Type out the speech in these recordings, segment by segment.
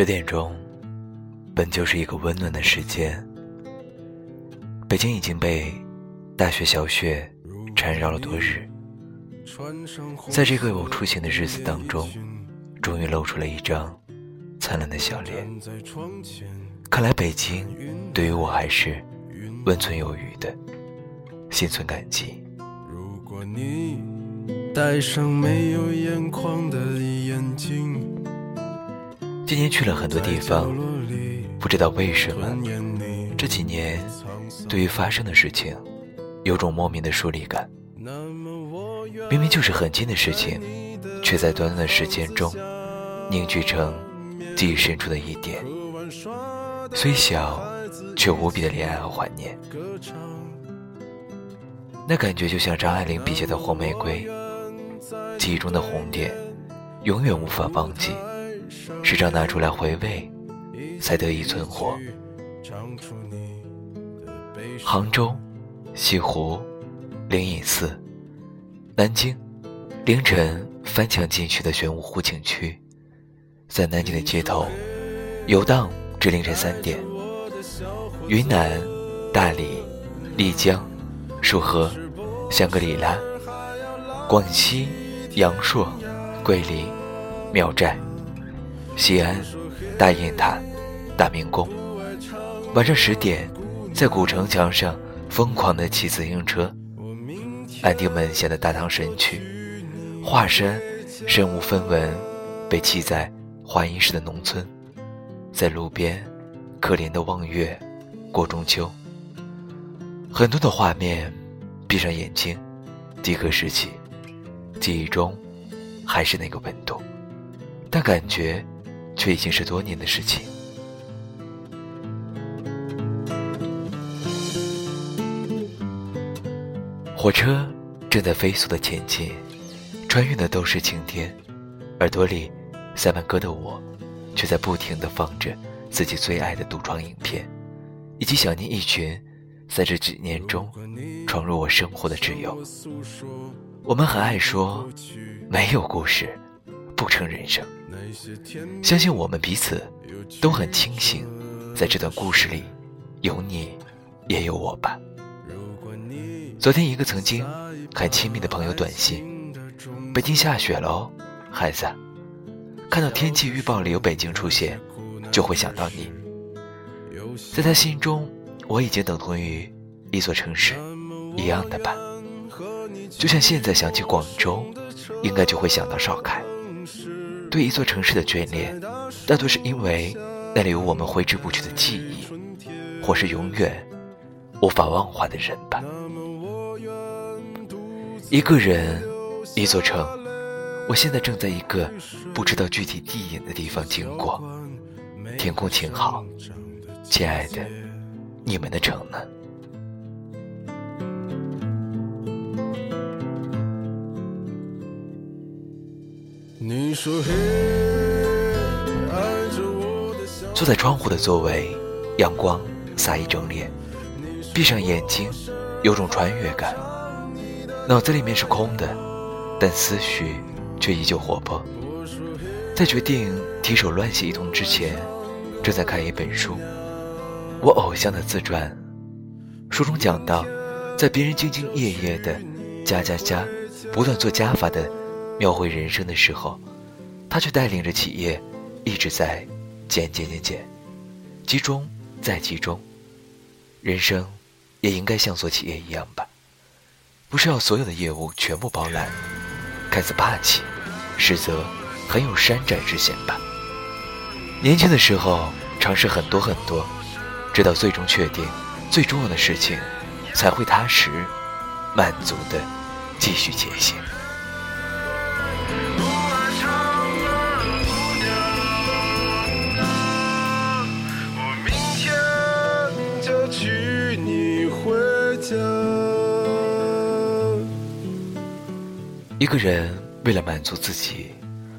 十点钟，本就是一个温暖的时间。北京已经被大雪小雪缠绕了多日，在这个我出行的日子当中，终于露出了一张灿烂的笑脸。看来北京对于我还是温存有余的，心存感激。如果你戴上没有眼眶的眼睛。今年去了很多地方，不知道为什么这几年对于发生的事情有种莫名的疏离感。明明就是很近的事情，却在短短的时间中凝聚成记忆深处的一点。虽小，却无比的怜爱和怀念。那感觉就像张爱玲笔下的红玫瑰，记忆中的红点，永远无法忘记。时常拿出来回味，才得以存活。杭州，西湖，灵隐寺，南京，凌晨翻墙进去的玄武湖景区，在南京的街头游荡至凌晨三点。云南，大理，丽江，束河，香格里拉，广西，阳朔，桂林，苗寨。西安，大雁塔，大明宫。晚上十点，在古城墙上疯狂的骑自行车。安定门前的大唐神曲，华山身无分文，被弃在华阴市的农村。在路边，可怜的望月过中秋。很多的画面，闭上眼睛，即刻拾起，记忆中还是那个温度，但感觉。却已经是多年的事情。火车正在飞速的前进，穿越的都是晴天，耳朵里塞满歌的我，却在不停的放着自己最爱的独创影片，以及想念一群在这几年中闯入我生活的挚友。我们很爱说，没有故事，不成人生。相信我们彼此都很清醒，在这段故事里，有你，也有我吧。昨天一个曾经很亲密的朋友短信：“北京下雪了哦，孩子。”看到天气预报里有北京出现，就会想到你。在他心中，我已经等同于一座城市，一样的吧。就像现在想起广州，应该就会想到邵凯。对一座城市的眷恋，大多是因为那里有我们挥之不去的记忆，或是永远无法忘怀的人吧。一个人，一座城。我现在正在一个不知道具体地点的地方经过，天空晴好。亲爱的，你们的城呢？你说嘿坐在窗户的座位，阳光洒一整脸，闭上眼睛，有种穿越感。脑子里面是空的，但思绪却依旧活泼。在决定提手乱写一通之前，正在看一本书，我偶像的自传。书中讲到，在别人兢兢业业的加加加，不断做加法的。描绘人生的时候，他却带领着企业一直在减减减减，集中再集中。人生也应该像做企业一样吧，不是要所有的业务全部包揽，看似霸气，实则很有山寨之嫌吧。年轻的时候尝试很多很多，直到最终确定最重要的事情，才会踏实、满足的继续前行。一个人为了满足自己，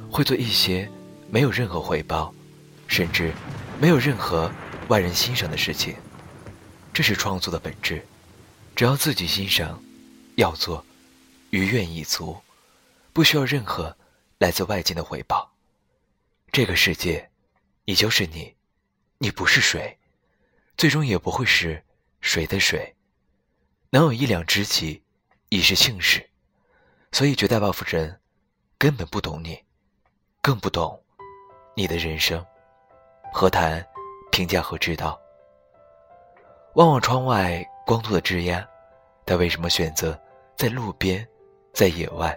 会做一些没有任何回报，甚至没有任何外人欣赏的事情。这是创作的本质。只要自己欣赏，要做，于愿已足，不需要任何来自外界的回报。这个世界你就是你，你不是水，最终也不会是谁的水。能有一两知己，已是幸事。所以绝大部分人根本不懂你，更不懂你的人生，何谈评价和知道？望望窗外光秃的枝桠，他为什么选择在路边，在野外，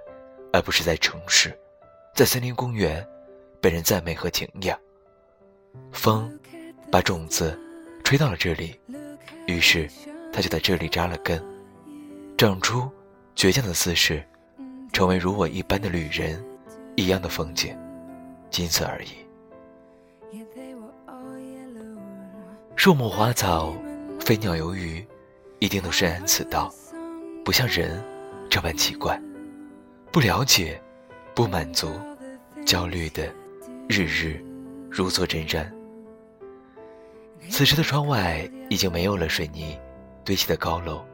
而不是在城市，在森林公园，被人赞美和敬仰？风把种子吹到了这里，于是他就在这里扎了根，长出倔强的姿势。成为如我一般的旅人，一样的风景，仅此而已。树木花草、飞鸟游鱼，一定都深谙此道，不像人这般奇怪，不了解，不满足，焦虑的日日如坐针毡。此时的窗外已经没有了水泥堆砌的高楼，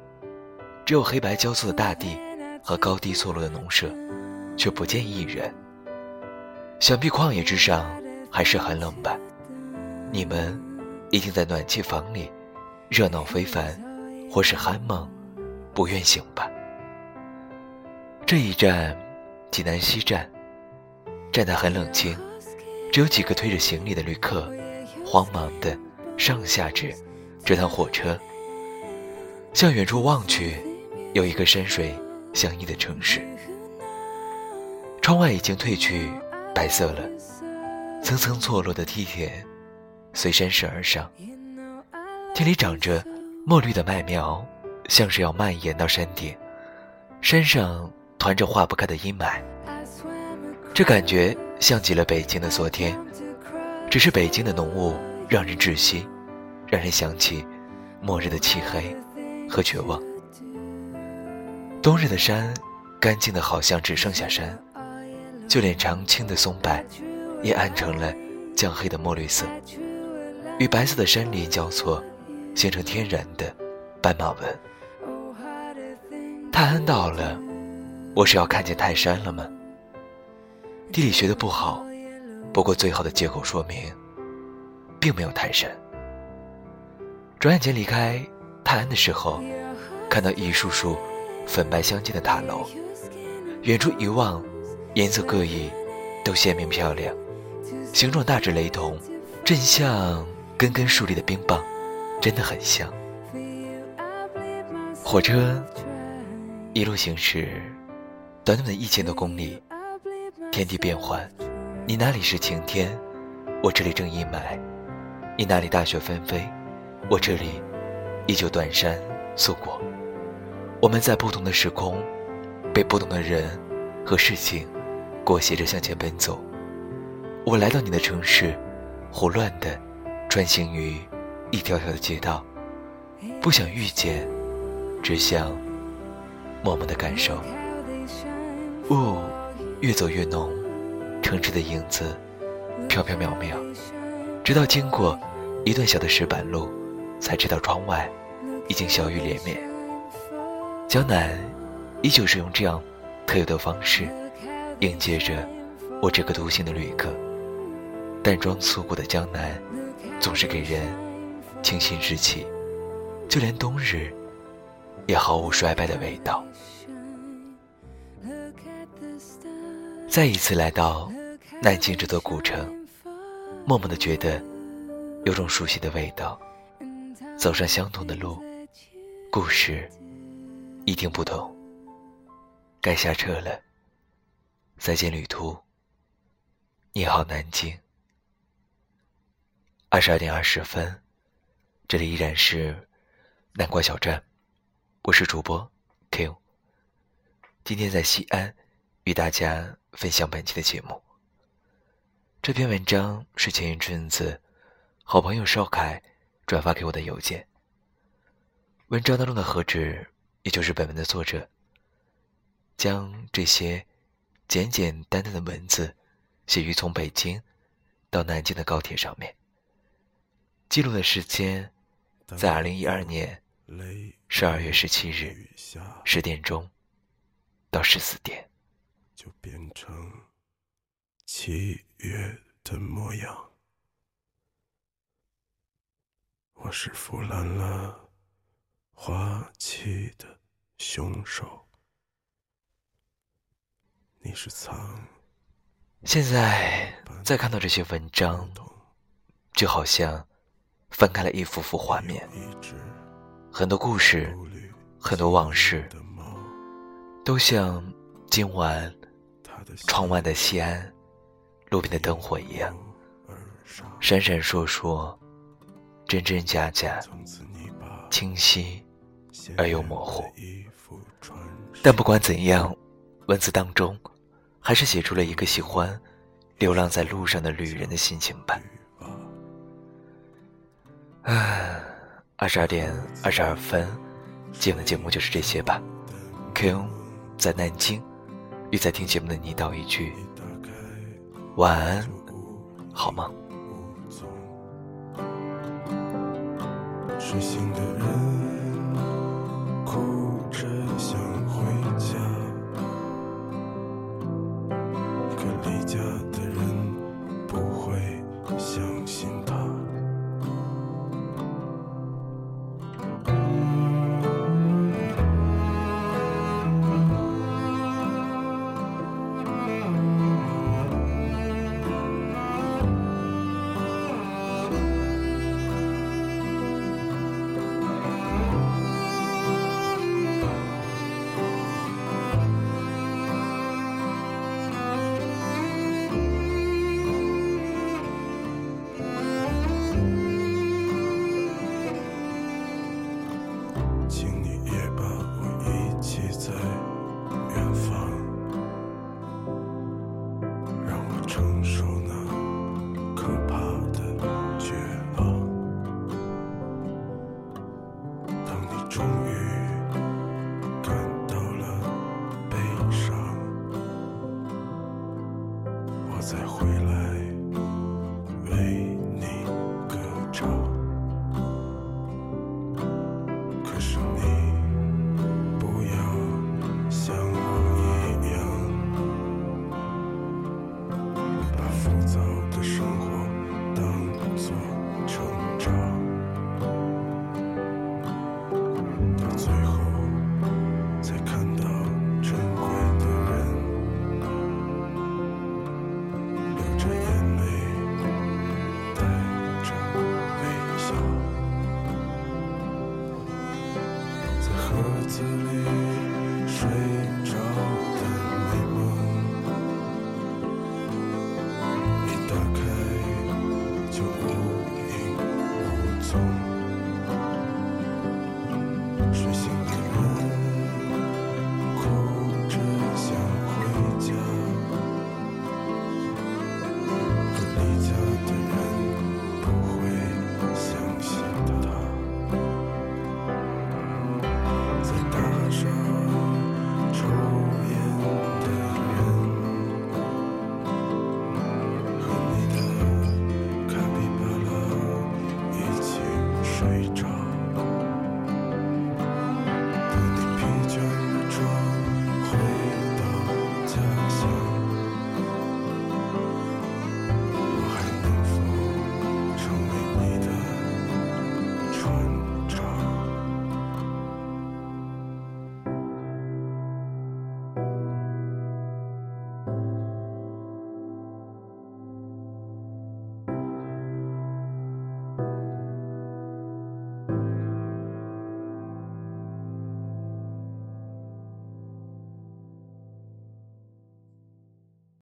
只有黑白交错的大地。和高低错落的农舍，却不见一人。想必旷野之上还是很冷吧？你们一定在暖气房里热闹非凡，或是酣梦不愿醒吧？这一站，济南西站，站台很冷清，只有几个推着行李的旅客，慌忙的上下着这趟火车。向远处望去，有一个山水。相依的城市，窗外已经褪去白色了，层层错落的梯田随山势而上。田里长着墨绿的麦苗，像是要蔓延到山顶。山上团着化不开的阴霾，这感觉像极了北京的昨天，只是北京的浓雾让人窒息，让人想起末日的漆黑和绝望。冬日的山，干净的好像只剩下山，就连常青的松柏，也暗成了酱黑的墨绿色，与白色的山林交错，形成天然的斑马纹。泰安到了，我是要看见泰山了吗？地理学的不好，不过最好的借口说明，并没有泰山。转眼间离开泰安的时候，看到一束束。粉白相间的塔楼，远处一望，颜色各异，都鲜明漂亮，形状大致雷同，正像根根竖立的冰棒，真的很像。火车一路行驶，短短的一千多公里，天地变幻，你那里是晴天，我这里正阴霾；你那里大雪纷飞，我这里依旧短衫素裹。我们在不同的时空，被不同的人和事情裹挟着向前奔走。我来到你的城市，胡乱的穿行于一条条的街道，不想遇见，只想默默的感受。雾越走越浓，城市的影子飘飘渺渺，直到经过一段小的石板路，才知道窗外已经小雨连绵。江南依旧是用这样特有的方式迎接着我这个独行的旅客。淡妆素裹的江南，总是给人清新之气，就连冬日也毫无衰败的味道。再一次来到南京这座古城，默默的觉得有种熟悉的味道。走上相同的路，故事。一定不同。该下车了。再见，旅途。你好，南京。二十二点二十分，这里依然是南瓜小站，我是主播 Q。今天在西安与大家分享本期的节目。这篇文章是前一阵子好朋友邵凯转发给我的邮件。文章当中的何止。也就是本文的作者，将这些简简单单的文字写于从北京到南京的高铁上面，记录的时间在二零一二年十二月十七日十点钟到十四点，就变成七月的模样。我是腐烂了花期的凶手，你是藏。现在再看到这些文章，就好像翻开了一幅幅画面，很多故事，很多往事，都像今晚窗外的西安路边的灯火一样，闪闪烁烁，真真假假，清晰而又模糊。但不管怎样，文字当中。还是写出了一个喜欢流浪在路上的旅人的心情吧。唉，二十二点二十二分，今晚的节目就是这些吧。Q 在南京，与在听节目的你道一句晚安，好吗？睡醒的人。